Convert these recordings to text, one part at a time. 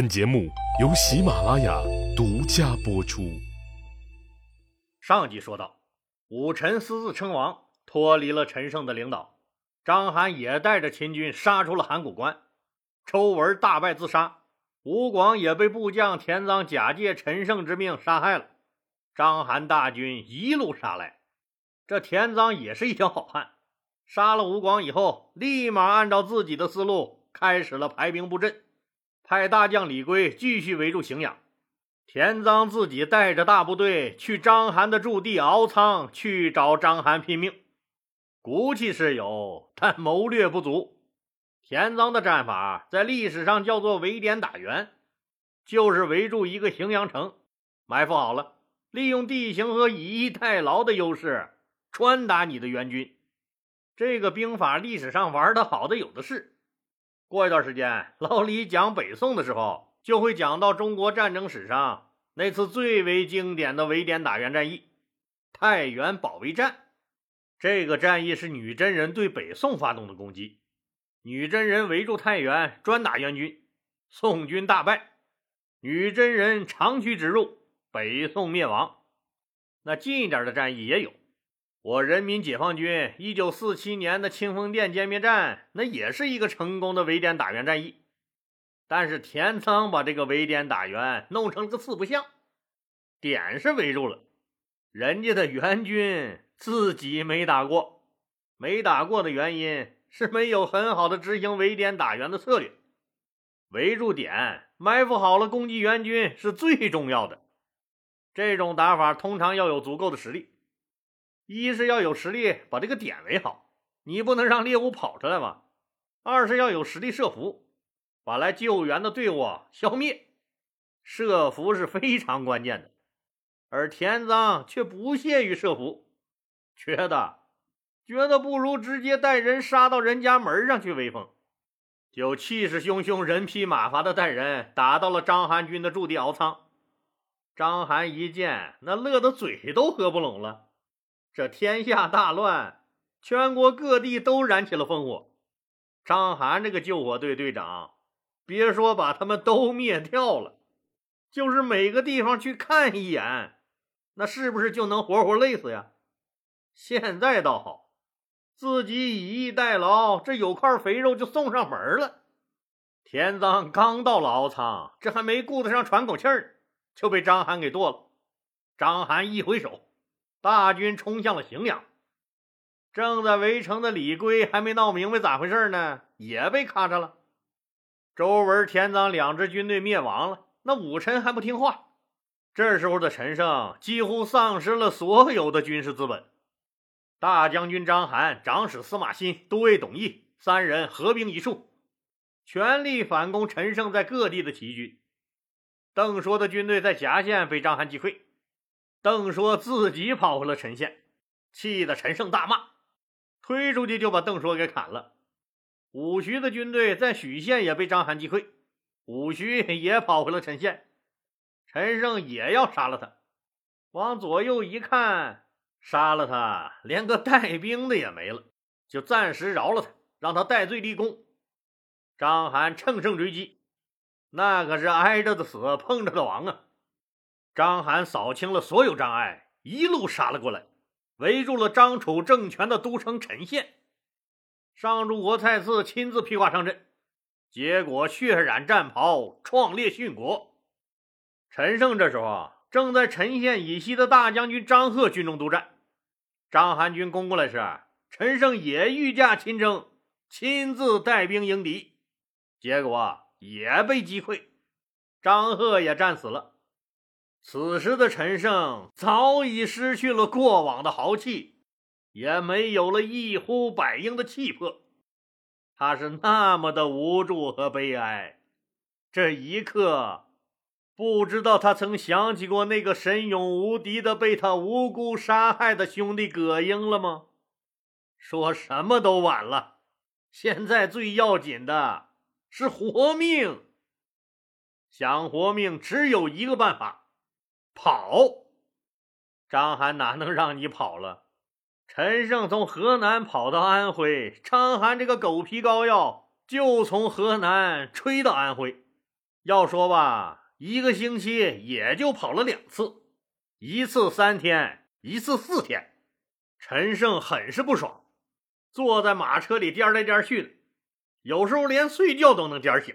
本节目由喜马拉雅独家播出。上集说到，武臣私自称王，脱离了陈胜的领导，章邯也带着秦军杀出了函谷关，周文大败自杀，吴广也被部将田臧假借陈胜之命杀害了。章邯大军一路杀来，这田臧也是一条好汉，杀了吴广以后，立马按照自己的思路开始了排兵布阵。派大将李圭继续围住荥阳，田臧自己带着大部队去章邯的驻地敖仓去找章邯拼命。骨气是有，但谋略不足。田臧的战法在历史上叫做围点打援，就是围住一个荥阳城，埋伏好了，利用地形和以逸待劳的优势穿打你的援军。这个兵法历史上玩的好的有的是。过一段时间，老李讲北宋的时候，就会讲到中国战争史上那次最为经典的围点打援战役——太原保卫战。这个战役是女真人对北宋发动的攻击，女真人围住太原，专打援军，宋军大败，女真人长驱直入，北宋灭亡。那近一点的战役也有。我人民解放军一九四七年的清风店歼灭战，那也是一个成功的围点打援战役。但是田仓把这个围点打援弄成了个四不像，点是围住了，人家的援军自己没打过。没打过的原因是没有很好的执行围点打援的策略。围住点，埋伏好了攻击援军是最重要的。这种打法通常要有足够的实力。一是要有实力把这个点围好，你不能让猎物跑出来嘛。二是要有实力设伏，把来救援的队伍消灭。设伏是非常关键的，而田臧却不屑于设伏，觉得觉得不如直接带人杀到人家门上去威风，就气势汹汹、人披马乏的带人打到了章邯军的驻地敖仓。章邯一见，那乐得嘴都合不拢了。这天下大乱，全国各地都燃起了烽火。张邯这个救火队队长，别说把他们都灭掉了，就是每个地方去看一眼，那是不是就能活活累死呀？现在倒好，自己以逸待劳，这有块肥肉就送上门了。田臧刚到了敖仓，这还没顾得上喘口气儿，就被张邯给剁了。张邯一挥手。大军冲向了荥阳，正在围城的李圭还没闹明白咋回事呢，也被咔嚓了。周文、田臧两支军队灭亡了，那武臣还不听话。这时候的陈胜几乎丧失了所有的军事资本。大将军章邯、长史司马欣、都尉董翳三人合兵一处，全力反攻陈胜在各地的起义军。邓说的军队在夹县被章邯击溃。邓说自己跑回了陈县，气得陈胜大骂，推出去就把邓说给砍了。武徐的军队在许县也被章邯击溃，武徐也跑回了陈县，陈胜也要杀了他。往左右一看，杀了他，连个带兵的也没了，就暂时饶了他，让他戴罪立功。章邯乘胜追击，那可是挨着的死，碰着的亡啊！章邯扫清了所有障碍，一路杀了过来，围住了张楚政权的都城陈县。上柱国蔡赐亲自披挂上阵，结果血染战袍，创烈殉国。陈胜这时候啊，正在陈县以西的大将军张贺军中督战。章邯军攻过来时，陈胜也御驾亲征，亲自带兵迎敌，结果也被击溃，张贺也战死了。此时的陈胜早已失去了过往的豪气，也没有了一呼百应的气魄，他是那么的无助和悲哀。这一刻，不知道他曾想起过那个神勇无敌的被他无辜杀害的兄弟葛英了吗？说什么都晚了，现在最要紧的是活命。想活命，只有一个办法。跑，章邯哪能让你跑了？陈胜从河南跑到安徽，章邯这个狗皮膏药就从河南吹到安徽。要说吧，一个星期也就跑了两次，一次三天，一次四天。陈胜很是不爽，坐在马车里颠来颠去的，有时候连睡觉都能颠醒。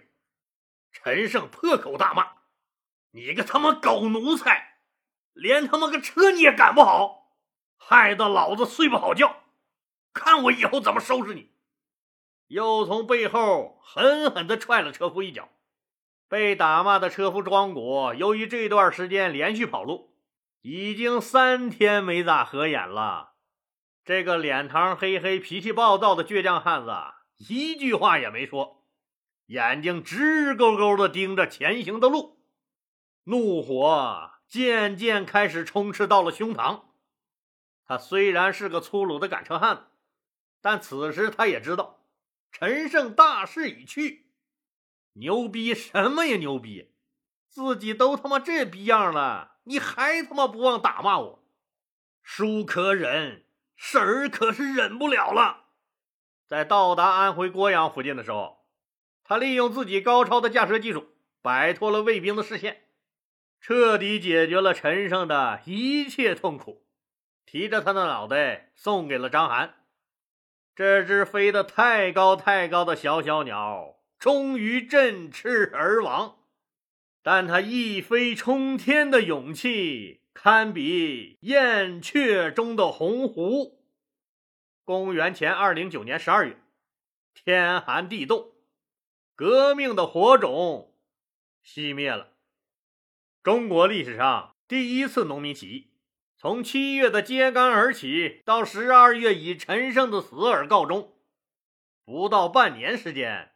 陈胜破口大骂：“你个他妈狗奴才，连他妈个车你也赶不好，害得老子睡不好觉。看我以后怎么收拾你！”又从背后狠狠地踹了车夫一脚。被打骂的车夫庄谷，由于这段时间连续跑路，已经三天没咋合眼了。这个脸膛黑黑、脾气暴躁的倔强汉子，一句话也没说，眼睛直勾勾地盯着前行的路，怒火渐渐开始充斥到了胸膛。他虽然是个粗鲁的赶车汉子，但此时他也知道，陈胜大势已去。牛逼什么呀牛逼！自己都他妈这逼样了，你还他妈不忘打骂我？叔可忍，婶儿可是忍不了了。在到达安徽涡阳附近的时候，他利用自己高超的驾车技术，摆脱了卫兵的视线，彻底解决了陈胜的一切痛苦，提着他的脑袋送给了张邯。这只飞得太高太高的小小鸟。终于振翅而亡，但它一飞冲天的勇气堪比燕雀中的鸿鹄。公元前二零九年十二月，天寒地冻，革命的火种熄灭了。中国历史上第一次农民起义，从七月的揭竿而起，到十二月以陈胜的死而告终，不到半年时间。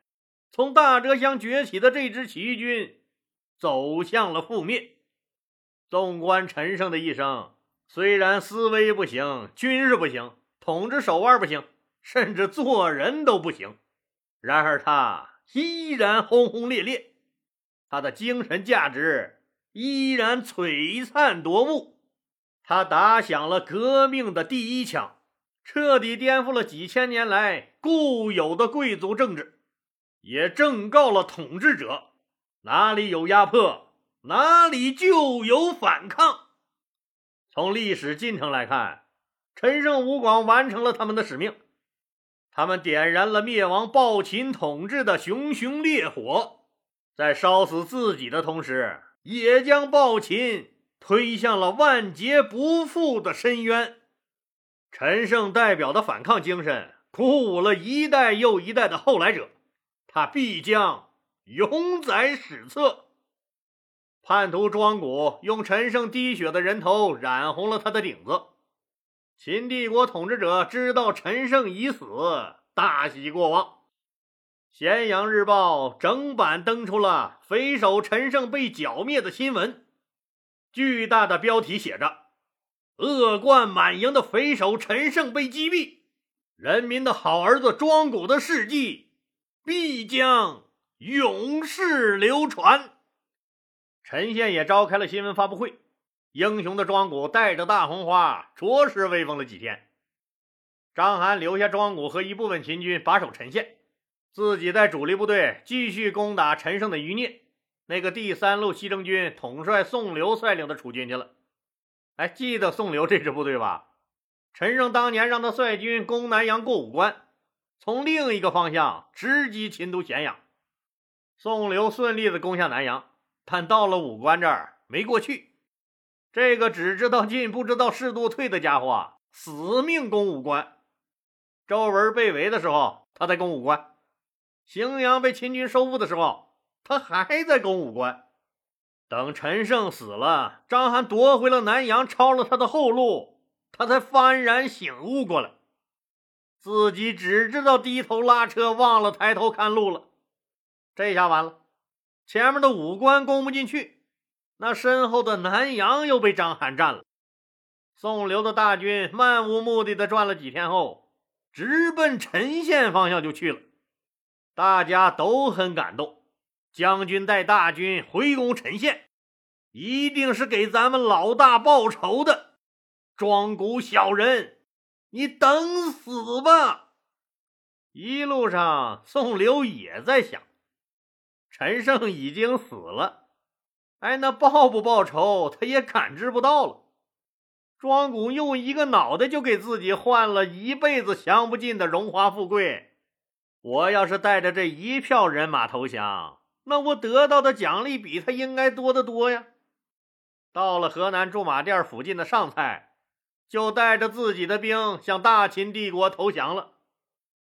从大泽乡崛起的这支起义军，走向了覆灭。纵观陈胜的一生，虽然思维不行，军事不行，统治手腕不行，甚至做人都不行，然而他依然轰轰烈烈，他的精神价值依然璀璨夺目。他打响了革命的第一枪，彻底颠覆了几千年来固有的贵族政治。也正告了统治者：哪里有压迫，哪里就有反抗。从历史进程来看，陈胜吴广完成了他们的使命，他们点燃了灭亡暴秦统治的熊熊烈火，在烧死自己的同时，也将暴秦推向了万劫不复的深渊。陈胜代表的反抗精神，鼓舞了一代又一代的后来者。他必将永载史册。叛徒庄古用陈胜滴血的人头染红了他的顶子。秦帝国统治者知道陈胜已死，大喜过望。咸阳日报整版登出了匪首陈胜被剿灭的新闻，巨大的标题写着：“恶贯满盈的匪首陈胜被击毙，人民的好儿子庄古的事迹。”必将永世流传。陈县也召开了新闻发布会，英雄的庄古带着大红花，着实威风了几天。张邯留下庄古和一部分秦军把守陈县，自己带主力部队继续攻打陈胜的余孽。那个第三路西征军统帅宋刘率领的楚军去了。哎，记得宋刘这支部队吧？陈胜当年让他率军攻南阳过五关。从另一个方向直击秦都咸阳，宋刘顺利的攻下南阳，但到了武关这儿没过去。这个只知道进不知道适度退的家伙啊，死命攻武关。周文被围的时候，他在攻武关；荥阳被秦军收复的时候，他还在攻武关。等陈胜死了，章邯夺回了南阳，抄了他的后路，他才幡然醒悟过来。自己只知道低头拉车，忘了抬头看路了。这下完了，前面的武关攻不进去，那身后的南阳又被章邯占了。宋刘的大军漫无目的的转了几天后，直奔陈县方向就去了。大家都很感动，将军带大军回攻陈县，一定是给咱们老大报仇的。庄谷小人。你等死吧！一路上，宋刘也在想：陈胜已经死了。哎，那报不报仇，他也感知不到了。庄古用一个脑袋就给自己换了一辈子享不尽的荣华富贵。我要是带着这一票人马投降，那我得到的奖励比他应该多得多呀。到了河南驻马店附近的上蔡，就带着自己的兵向大秦帝国投降了。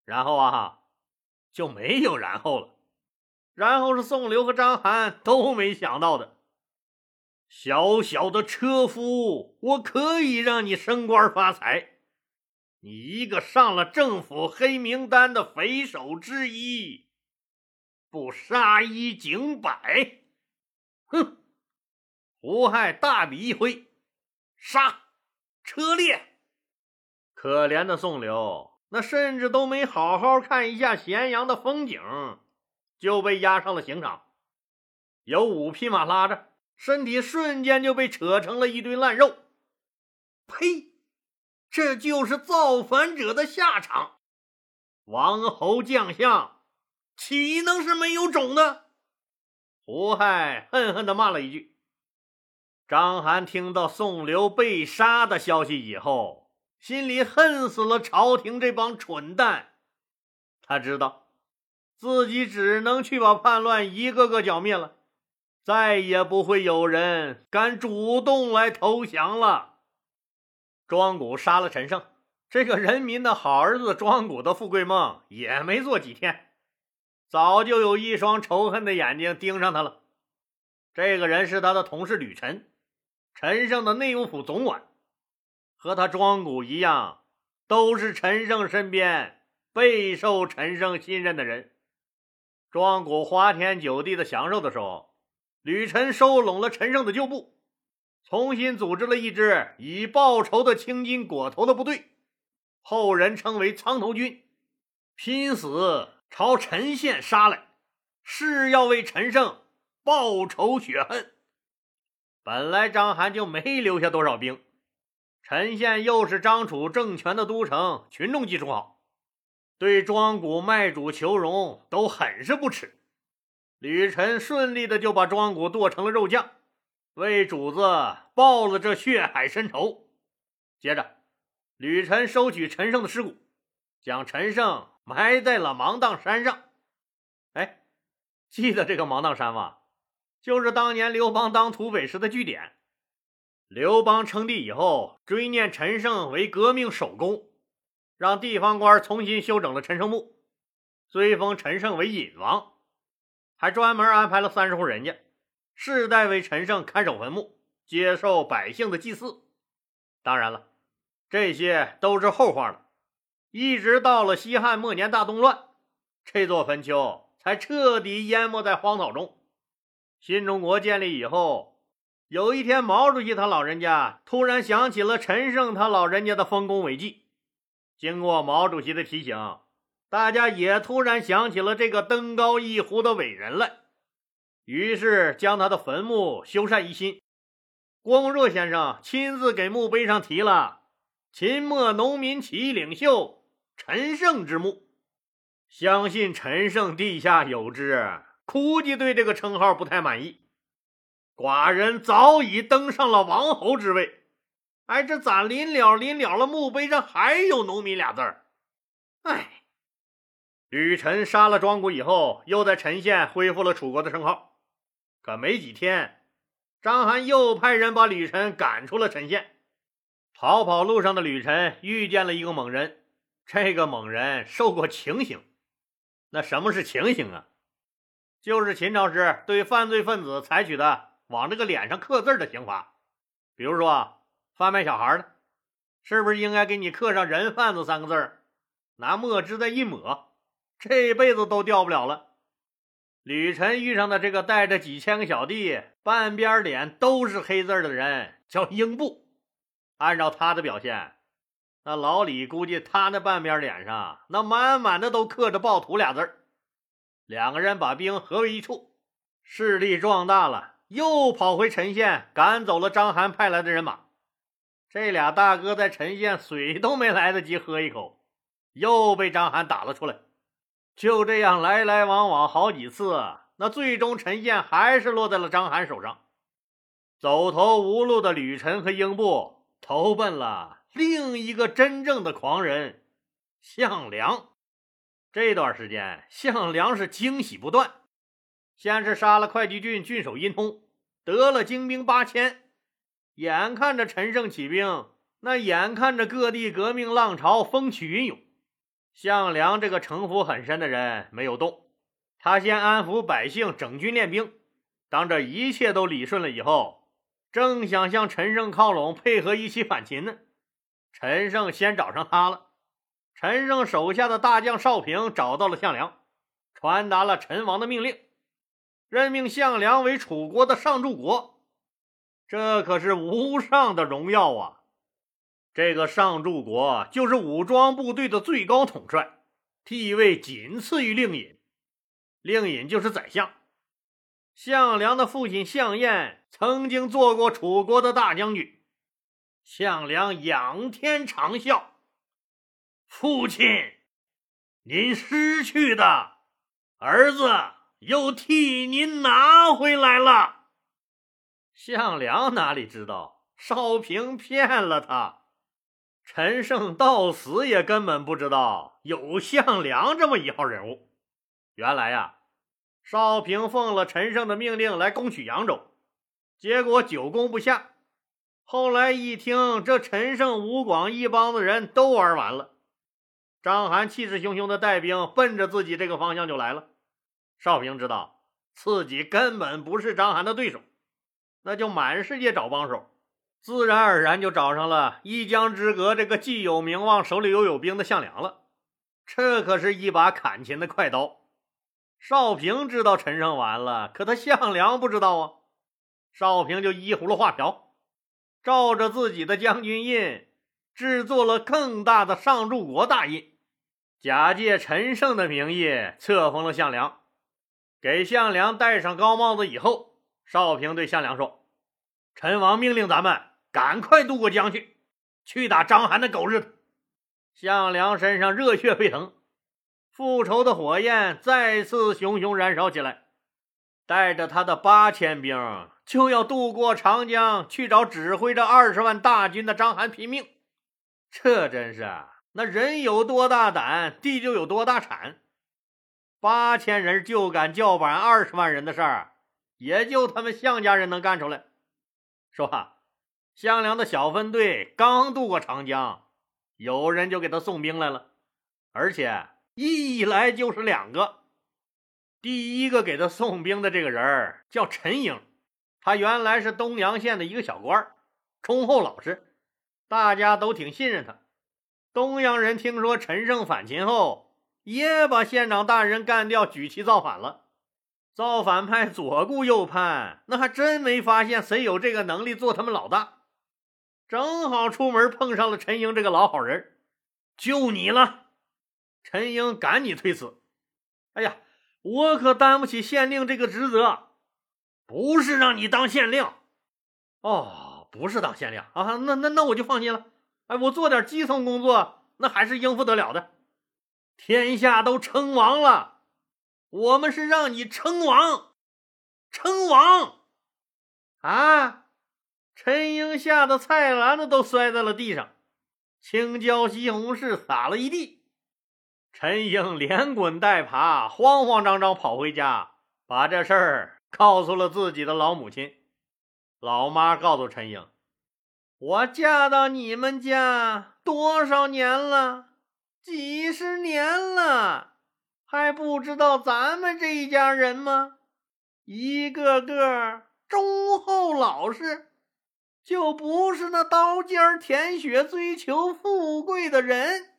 然后啊，就没有然后了。然后是宋刘和章邯都没想到的。小小的车夫，我可以让你升官发财。你一个上了政府黑名单的匪首之一，不杀一儆百？哼！胡亥大笔一挥，杀！车裂！可怜的宋刘，那甚至都没好好看一下咸阳的风景，就被押上了刑场。有五匹马拉着，身体瞬间就被扯成了一堆烂肉。呸！这就是造反者的下场。王侯将相，岂能是没有种的？胡亥恨恨地骂了一句。章邯听到宋刘被杀的消息以后，心里恨死了朝廷这帮蠢蛋。他知道自己只能去把叛乱一个个剿灭了，再也不会有人敢主动来投降了。庄古杀了陈胜，这个人民的好儿子庄古的富贵梦也没做几天，早就有一双仇恨的眼睛盯上他了。这个人是他的同事吕臣。陈胜的内务府总管，和他庄古一样，都是陈胜身边备受陈胜信任的人。庄古花天酒地的享受的时候，吕臣收拢了陈胜的旧部，重新组织了一支以报仇的青筋裹头的部队，后人称为苍头军，拼死朝陈县杀来，是要为陈胜报仇雪恨。本来章邯就没留下多少兵，陈县又是张楚政权的都城，群众基础好，对庄古卖主求荣都很是不耻。吕臣顺利的就把庄古剁成了肉酱，为主子报了这血海深仇。接着，吕臣收取陈胜的尸骨，将陈胜埋在了芒砀山上。哎，记得这个芒砀山吗？就是当年刘邦当土匪时的据点。刘邦称帝以后，追念陈胜为革命首功，让地方官重新修整了陈胜墓，追封陈胜为隐王，还专门安排了三十户人家，世代为陈胜看守坟墓，接受百姓的祭祀。当然了，这些都是后话了。一直到了西汉末年大动乱，这座坟丘才彻底淹没在荒草中。新中国建立以后，有一天，毛主席他老人家突然想起了陈胜他老人家的丰功伟绩。经过毛主席的提醒，大家也突然想起了这个登高一呼的伟人来，于是将他的坟墓修缮一新。郭沫若先生亲自给墓碑上题了“秦末农民起义领袖陈胜之墓”。相信陈胜地下有知。估计对这个称号不太满意，寡人早已登上了王侯之位，哎，这咋临了临了了，墓碑上还有“农民”俩字儿？哎，吕臣杀了庄古以后，又在陈县恢复了楚国的称号。可没几天，章邯又派人把吕臣赶出了陈县。逃跑路上的吕臣遇见了一个猛人，这个猛人受过情刑。那什么是情刑啊？就是秦朝时对犯罪分子采取的往这个脸上刻字的刑罚，比如说贩卖小孩的，是不是应该给你刻上“人贩子”三个字拿墨汁再一抹，这辈子都掉不了了。吕臣遇上的这个带着几千个小弟，半边脸都是黑字的人，叫英布。按照他的表现，那老李估计他那半边脸上那满满的都刻着“暴徒”俩字儿。两个人把兵合为一处，势力壮大了，又跑回陈县，赶走了章邯派来的人马。这俩大哥在陈县水都没来得及喝一口，又被章邯打了出来。就这样来来往往好几次，那最终陈县还是落在了章邯手上。走投无路的吕臣和英布投奔了另一个真正的狂人项梁。这段时间，项梁是惊喜不断，先是杀了会稽郡郡守殷通，得了精兵八千。眼看着陈胜起兵，那眼看着各地革命浪潮风起云涌，项梁这个城府很深的人没有动。他先安抚百姓，整军练兵。当这一切都理顺了以后，正想向陈胜靠拢，配合一起反秦呢。陈胜先找上他了。陈胜手下的大将邵平找到了项梁，传达了陈王的命令，任命项梁为楚国的上柱国。这可是无上的荣耀啊！这个上柱国就是武装部队的最高统帅，地位仅次于令尹。令尹就是宰相。项梁的父亲项燕曾经做过楚国的大将军。项梁仰天长啸：“父亲，您失去的儿子又替您拿回来了。”项梁哪里知道少平骗了他，陈胜到死也根本不知道有项梁这么一号人物。原来呀，少平奉了陈胜的命令来攻取扬州，结果久攻不下。后来一听，这陈胜、吴广一帮子人都玩完了，章邯气势汹汹的带兵奔着自己这个方向就来了。少平知道自己根本不是章邯的对手。那就满世界找帮手，自然而然就找上了一江之隔这个既有名望、手里又有兵的项梁了。这可是一把砍秦的快刀。少平知道陈胜完了，可他项梁不知道啊。少平就依葫芦画瓢，照着自己的将军印，制作了更大的上柱国大印，假借陈胜的名义册封了项梁，给项梁戴上高帽子以后。少平对项梁说：“陈王命令咱们赶快渡过江去，去打章邯的狗日的！”项梁身上热血沸腾，复仇的火焰再次熊熊燃烧起来，带着他的八千兵就要渡过长江去找指挥着二十万大军的章邯拼命。这真是那人有多大胆，地就有多大产。八千人就敢叫板二十万人的事儿。也就他们项家人能干出来，是吧？项梁的小分队刚渡过长江，有人就给他送兵来了，而且一来就是两个。第一个给他送兵的这个人叫陈英，他原来是东阳县的一个小官，忠厚老实，大家都挺信任他。东阳人听说陈胜反秦后，也把县长大人干掉，举旗造反了。造反派左顾右盼，那还真没发现谁有这个能力做他们老大。正好出门碰上了陈英这个老好人，就你了。陈英赶紧推辞：“哎呀，我可担不起县令这个职责，不是让你当县令。哦，不是当县令啊，那那那我就放心了。哎，我做点基层工作，那还是应付得了的。天下都称王了。”我们是让你称王，称王啊！陈英吓得菜篮子都摔在了地上，青椒、西红柿撒了一地。陈英连滚带爬，慌慌张张跑回家，把这事儿告诉了自己的老母亲。老妈告诉陈英：“我嫁到你们家多少年了？几十年了。”还不知道咱们这一家人吗？一个个忠厚老实，就不是那刀尖舔血、追求富贵的人。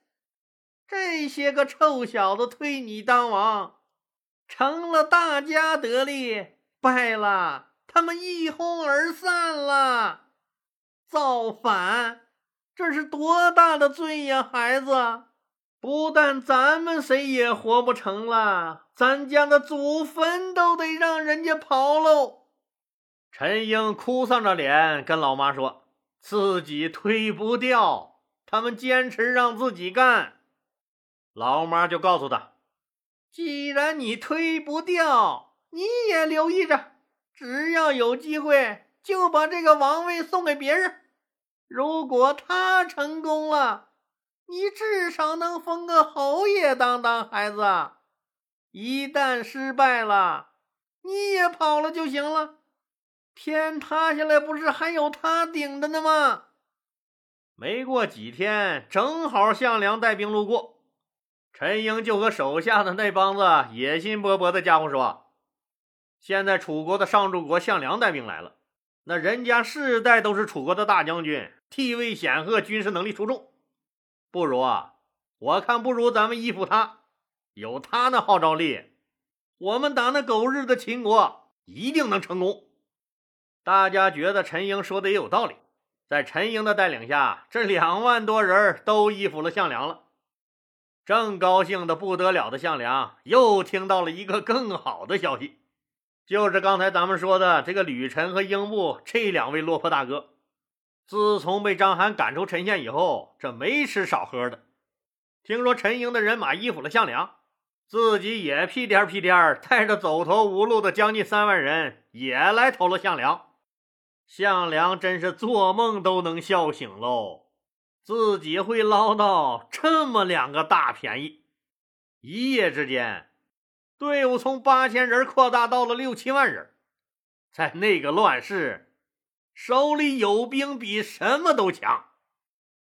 这些个臭小子推你当王，成了大家得利，败了他们一哄而散了。造反，这是多大的罪呀，孩子！不但咱们谁也活不成了，咱家的祖坟都得让人家刨喽！陈英哭丧着脸跟老妈说：“自己推不掉，他们坚持让自己干。”老妈就告诉他：“既然你推不掉，你也留意着，只要有机会，就把这个王位送给别人。如果他成功了，你至少能封个侯爷当当孩子；一旦失败了，你也跑了就行了。天塌下来不是还有他顶着呢吗？没过几天，正好项梁带兵路过。陈英就和手下的那帮子野心勃勃的家伙说：“现在楚国的上柱国项梁带兵来了，那人家世代都是楚国的大将军，地位显赫，军事能力出众。不如啊，我看不如咱们依附他，有他那号召力，我们打那狗日的秦国一定能成功。”大家觉得陈英说的也有道理，在陈英的带领下，这两万多人都依附了项梁了。正高兴的不得了的项梁，又听到了一个更好的消息，就是刚才咱们说的这个吕臣和英布这两位落魄大哥，自从被章邯赶出陈县以后，这没吃少喝的。听说陈英的人马依附了项梁，自己也屁颠屁颠带着走投无路的将近三万人也来投了项梁。项梁真是做梦都能笑醒喽。自己会捞到这么两个大便宜，一夜之间，队伍从八千人扩大到了六七万人。在那个乱世，手里有兵比什么都强。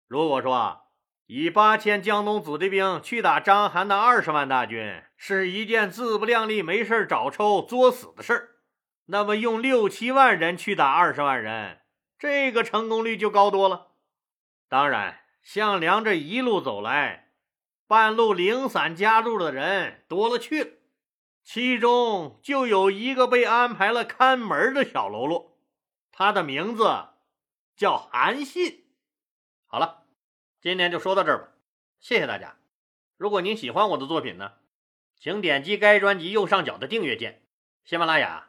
如果说以八千江东子弟兵去打章邯的二十万大军是一件自不量力、没事找抽作死的事儿，那么用六七万人去打二十万人，这个成功率就高多了。当然，项梁这一路走来，半路零散加入的人多了去了，其中就有一个被安排了看门的小喽啰，他的名字叫韩信。好了，今天就说到这儿吧，谢谢大家。如果您喜欢我的作品呢，请点击该专辑右上角的订阅键。喜马拉雅